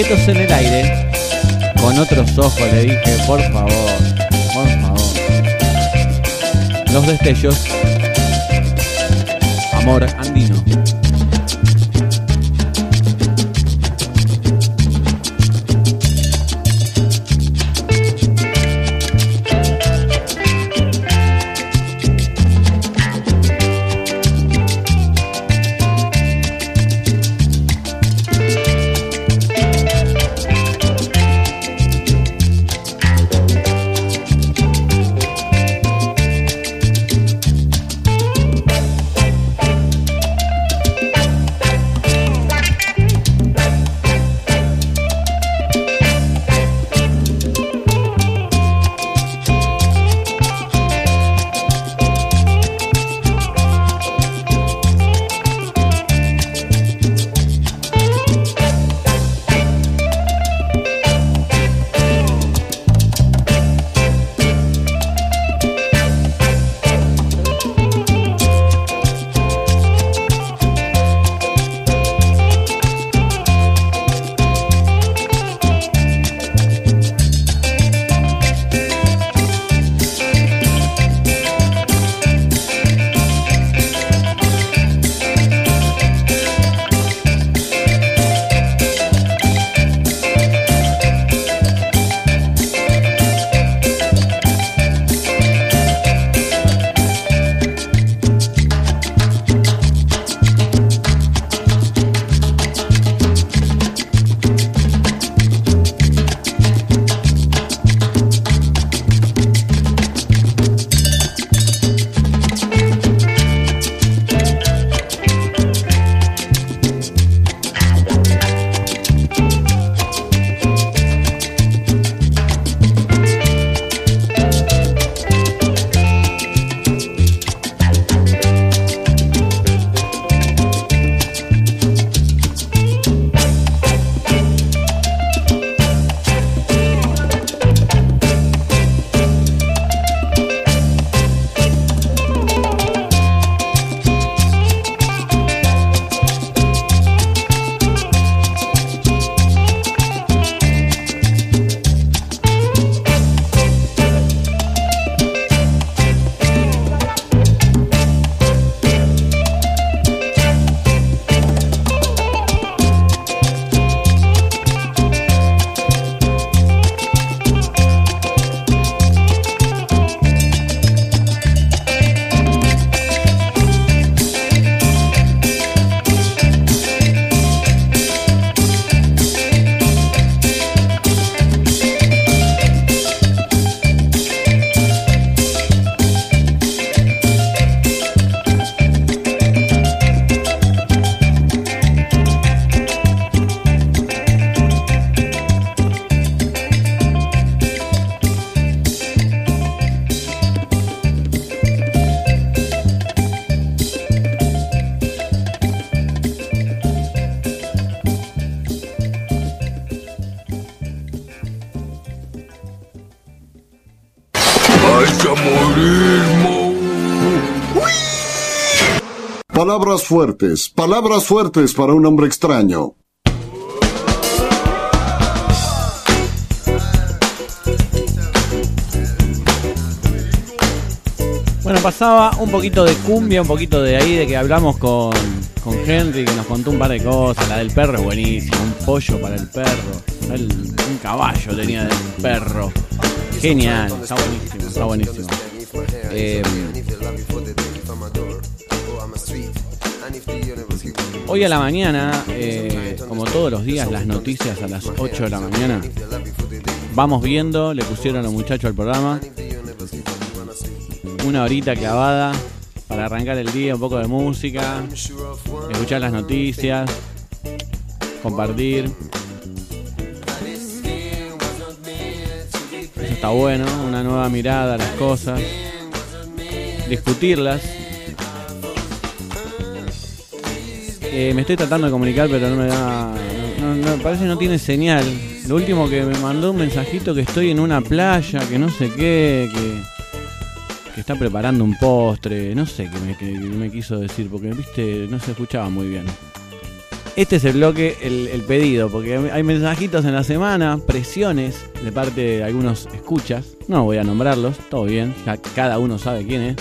objetos en el aire. Con otros ojos le dije, por favor, por favor. Los destellos. Amor andino. Palabras fuertes, palabras fuertes para un hombre extraño. Bueno, pasaba un poquito de cumbia, un poquito de ahí, de que hablamos con, con Henry, que nos contó un par de cosas. La del perro es buenísima, un pollo para el perro. un caballo tenía del perro. Genial, está buenísimo, está buenísimo. Eh, Hoy a la mañana, eh, como todos los días, las noticias a las 8 de la mañana. Vamos viendo, le pusieron a los muchachos al programa. Una horita clavada para arrancar el día, un poco de música, escuchar las noticias, compartir. Está bueno, una nueva mirada a las cosas, discutirlas Eh, me estoy tratando de comunicar, pero no me da. No, parece que no tiene señal. Lo último que me mandó un mensajito que estoy en una playa, que no sé qué, que, que está preparando un postre, no sé qué me, me quiso decir, porque viste, no se escuchaba muy bien. Este es el bloque, el, el pedido, porque hay mensajitos en la semana, presiones de parte de algunos escuchas. No voy a nombrarlos, todo bien, ya cada uno sabe quién es.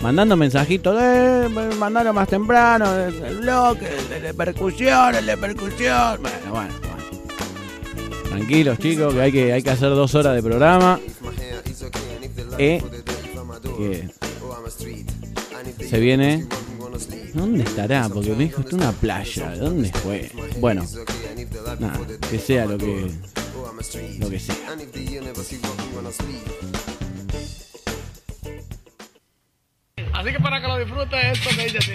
Mandando mensajitos, eh, mandalo más temprano, el bloque, el de percusión, el de percusión. Bueno, bueno, bueno. Tranquilos chicos, que hay que, hay que hacer dos horas de programa. Eh, que se viene. ¿Dónde estará? Porque me dijo esto una playa. ¿Dónde fue? Bueno, nada, que sea lo que lo que sea. Así que para que lo disfrutes esto que dice así.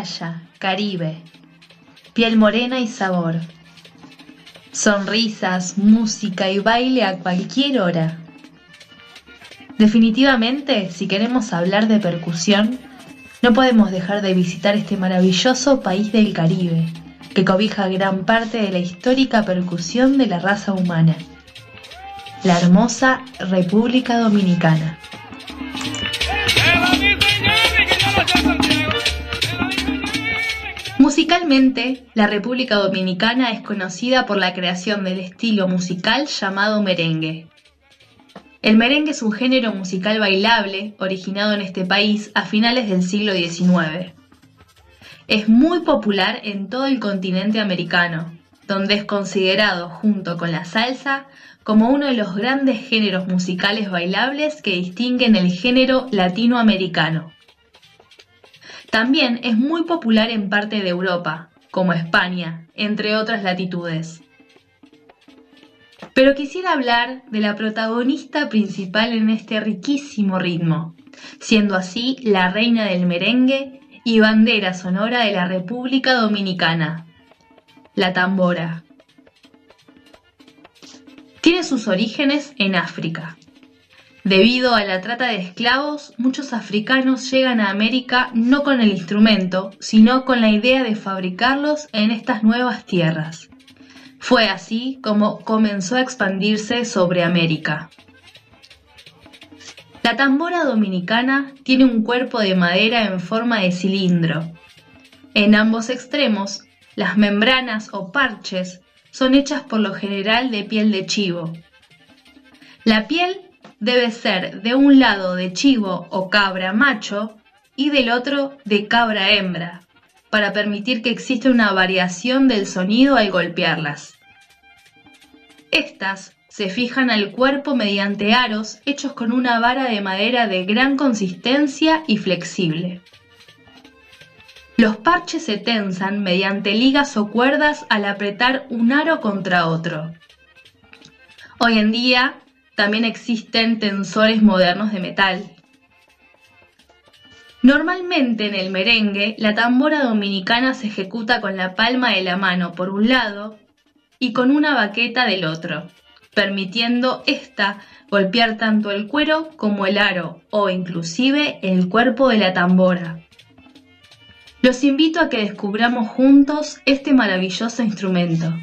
Playa, Caribe, piel morena y sabor. Sonrisas, música y baile a cualquier hora. Definitivamente, si queremos hablar de percusión, no podemos dejar de visitar este maravilloso país del Caribe, que cobija gran parte de la histórica percusión de la raza humana. La hermosa República Dominicana. Musicalmente, la República Dominicana es conocida por la creación del estilo musical llamado merengue. El merengue es un género musical bailable originado en este país a finales del siglo XIX. Es muy popular en todo el continente americano, donde es considerado, junto con la salsa, como uno de los grandes géneros musicales bailables que distinguen el género latinoamericano. También es muy popular en parte de Europa, como España, entre otras latitudes. Pero quisiera hablar de la protagonista principal en este riquísimo ritmo, siendo así la reina del merengue y bandera sonora de la República Dominicana, la tambora. Tiene sus orígenes en África. Debido a la trata de esclavos, muchos africanos llegan a América no con el instrumento, sino con la idea de fabricarlos en estas nuevas tierras. Fue así como comenzó a expandirse sobre América. La tambora dominicana tiene un cuerpo de madera en forma de cilindro. En ambos extremos, las membranas o parches son hechas por lo general de piel de chivo. La piel debe ser de un lado de chivo o cabra macho y del otro de cabra hembra, para permitir que exista una variación del sonido al golpearlas. Estas se fijan al cuerpo mediante aros hechos con una vara de madera de gran consistencia y flexible. Los parches se tensan mediante ligas o cuerdas al apretar un aro contra otro. Hoy en día también existen tensores modernos de metal. Normalmente en el merengue, la tambora dominicana se ejecuta con la palma de la mano por un lado y con una baqueta del otro, permitiendo ésta golpear tanto el cuero como el aro o inclusive el cuerpo de la tambora. Los invito a que descubramos juntos este maravilloso instrumento.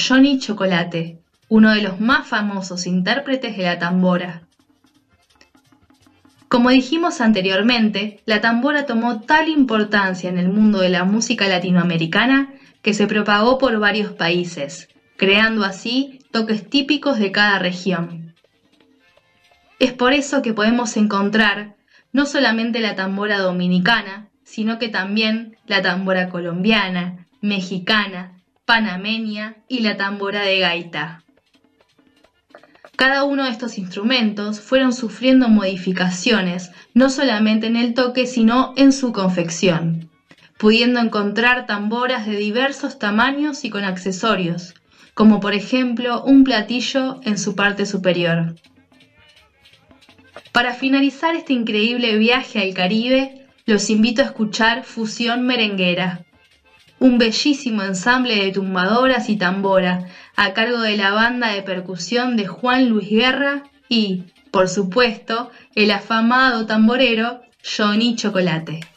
Johnny Chocolate, uno de los más famosos intérpretes de la tambora. Como dijimos anteriormente, la tambora tomó tal importancia en el mundo de la música latinoamericana que se propagó por varios países, creando así toques típicos de cada región. Es por eso que podemos encontrar no solamente la tambora dominicana, sino que también la tambora colombiana, mexicana, panameña y la tambora de gaita. Cada uno de estos instrumentos fueron sufriendo modificaciones, no solamente en el toque, sino en su confección, pudiendo encontrar tamboras de diversos tamaños y con accesorios, como por ejemplo un platillo en su parte superior. Para finalizar este increíble viaje al Caribe, los invito a escuchar Fusión Merenguera, un bellísimo ensamble de tumbadoras y tambora a cargo de la banda de percusión de Juan Luis Guerra y, por supuesto, el afamado tamborero Johnny Chocolate.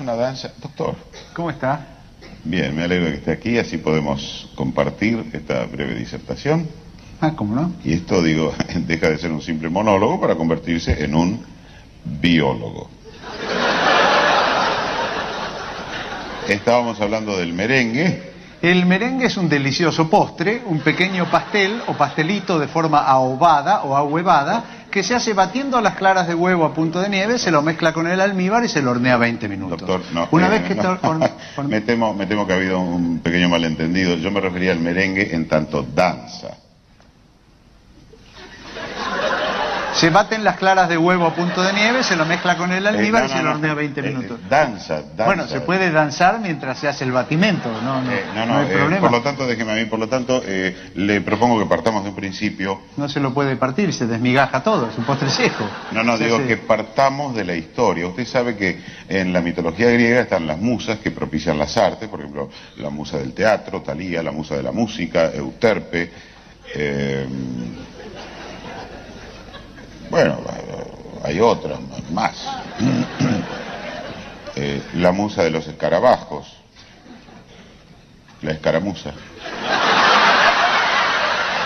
Una danza. Doctor, ¿Cómo está? bien, me alegro que esté aquí, así podemos compartir esta breve disertación. Ah, ¿cómo no? Y esto, digo, deja de ser un simple monólogo para convertirse en un biólogo. Estábamos hablando del merengue. El merengue es un delicioso postre, un pequeño pastel o pastelito de forma ahobada o ahuevada que se hace batiendo las claras de huevo a punto de nieve, se lo mezcla con el almíbar y se lo hornea 20 minutos. Doctor, no. Una eh, vez que no. me, temo, me temo que ha habido un pequeño malentendido. Yo me refería al merengue en tanto danza. Se baten las claras de huevo a punto de nieve, se lo mezcla con el almíbar Eh, y se lo hornea 20 Eh, minutos. eh, danza, danza. Bueno, se puede danzar mientras se hace el batimento, no, no, Eh, no, no no, hay problema. por lo tanto, déjeme a mí, por lo tanto, le propongo que partamos de un principio. No se lo puede partir, se desmigaja todo, es un postre seco. No, no, Se digo hace- que partamos de la historia. Usted sabe que en la mitología griega están las musas que propician las artes, por ejemplo, la musa del teatro, Talía, la musa de la música, Euterpe. Bueno, hay otras más. Eh, la musa de los escarabajos, la escaramuza.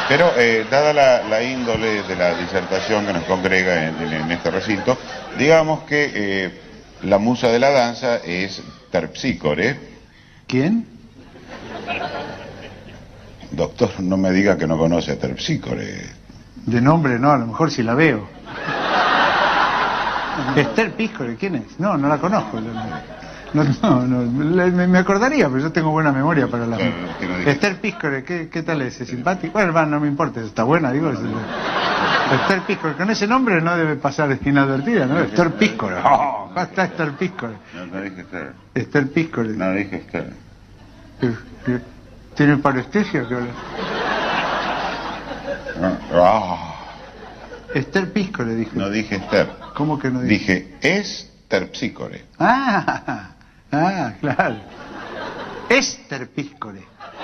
Pero, eh, dada la, la índole de la disertación que nos congrega en este recinto, digamos que eh, la musa de la danza es Terpsícore. ¿Quién? Doctor, no me diga que no conoce a Terpsícore. De nombre no, a lo mejor si la veo. Esther Piscore, ¿quién es? No, no la conozco. No, no, no, me, acordaría, pero yo tengo buena memoria para la... Claro, no. Esther Piscore, ¿qué, qué tal es? ¿Es simpático? Bueno, va, no me importa, está buena, digo. es- Esther Piscore, con ese nombre no debe pasar inadvertida, ¿no? Esther Piscore. Oh, ¿cómo está Esther Piscore? No, no dije Esther. Esther Piscore. No dije Esther. Eh, eh, ¿Tiene parestesia? que habla? Ah, Esther Piscore, dije. no dije Esther. ¿Cómo que no dije? Dije es Terpsícore. Ah, ah, claro. Esther Piscore.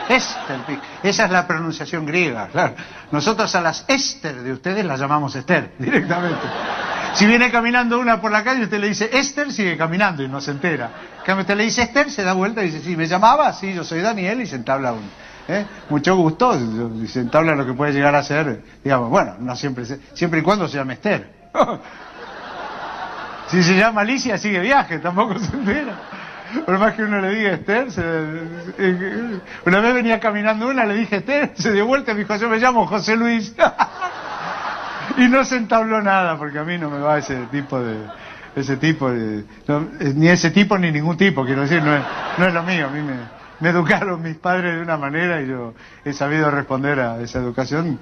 Esther, esa es la pronunciación griega, claro. Nosotros a las Esther de ustedes las llamamos Esther, directamente. Si viene caminando una por la calle, usted le dice Esther, sigue caminando y no se entera. En cambio, usted le dice Esther, se da vuelta y dice, sí, me llamaba, sí, yo soy Daniel, y se entabla un. ¿Eh? Mucho gusto, se entabla lo que puede llegar a ser, digamos, bueno, no siempre, siempre y cuando se llame Esther. si se llama Alicia, sigue viaje, tampoco se entera. Por más que uno le diga Esther, eh, una vez venía caminando una, le dije Esther, se dio vuelta y me dijo, yo me llamo José Luis. y no se entabló nada, porque a mí no me va ese tipo de... Ese tipo de... eh, ni ese tipo ni ningún tipo, quiero decir, no es, no es lo mío. A mí me, me educaron mis padres de una manera y yo he sabido responder a esa educación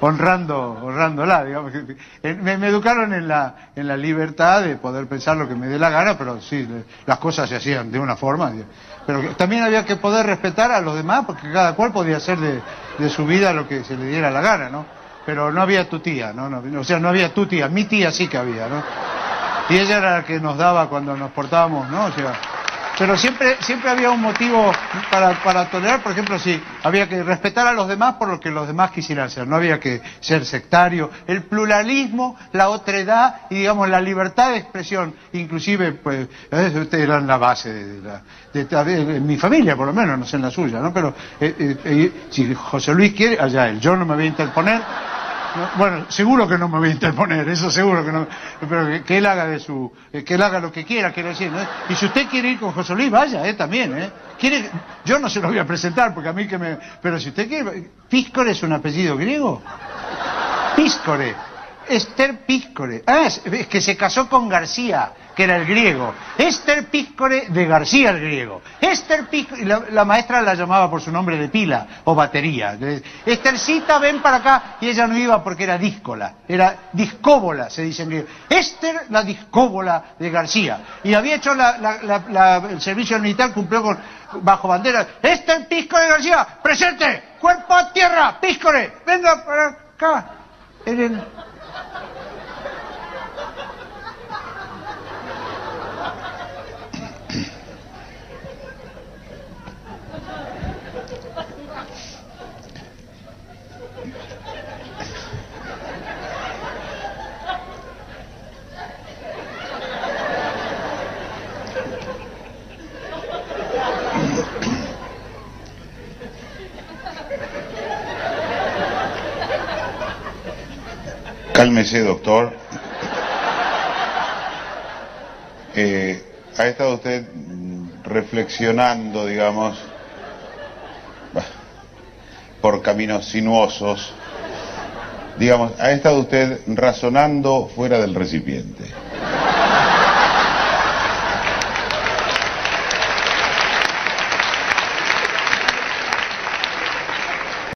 honrando, honrándola, digamos. Me, me educaron en la, en la libertad de poder pensar lo que me dé la gana, pero sí, las cosas se hacían de una forma. Pero también había que poder respetar a los demás, porque cada cual podía hacer de, de su vida lo que se le diera la gana, ¿no? Pero no había tu tía, ¿no? no o sea, no había tu tía, mi tía sí que había, ¿no? Y ella era la que nos daba cuando nos portábamos, ¿no? O sea, pero siempre, siempre había un motivo para, para tolerar, por ejemplo, si había que respetar a los demás por lo que los demás quisieran ser, no había que ser sectario. El pluralismo, la otredad y, digamos, la libertad de expresión, inclusive, pues, ustedes eran la base de la, de, mi familia, por lo menos, no sé en la suya, ¿no? Pero eh, eh, eh, si José Luis quiere, allá él, yo no me voy a interponer. No, Bueno, seguro que no me voy a interponer, eso seguro que no. Pero que, él haga de su, eh, que él haga lo que quiera, quiero decir. Y si usted quiere ir con José Luis, vaya, eh, también, eh. Quiere, yo no se lo voy a presentar porque a mí que me, pero si usted quiere, Píscore es un apellido griego. Píscore, Esther Píscore. Ah, es que se casó con García, que era el griego. Esther Píscore de García el griego. Esther Píscore, la, la maestra la llamaba por su nombre de pila o batería. Esthercita, ven para acá. Y ella no iba porque era díscola, era discóbola, se dice en griego. Esther, la discóbola de García. Y había hecho el servicio militar, cumplió con, bajo bandera. Esther Píscore de García, presente, cuerpo a tierra, Píscore, venga para acá. En el- Cálmese, doctor. Eh, ha estado usted mm, reflexionando, digamos, por caminos sinuosos. Digamos, ha estado usted razonando fuera del recipiente.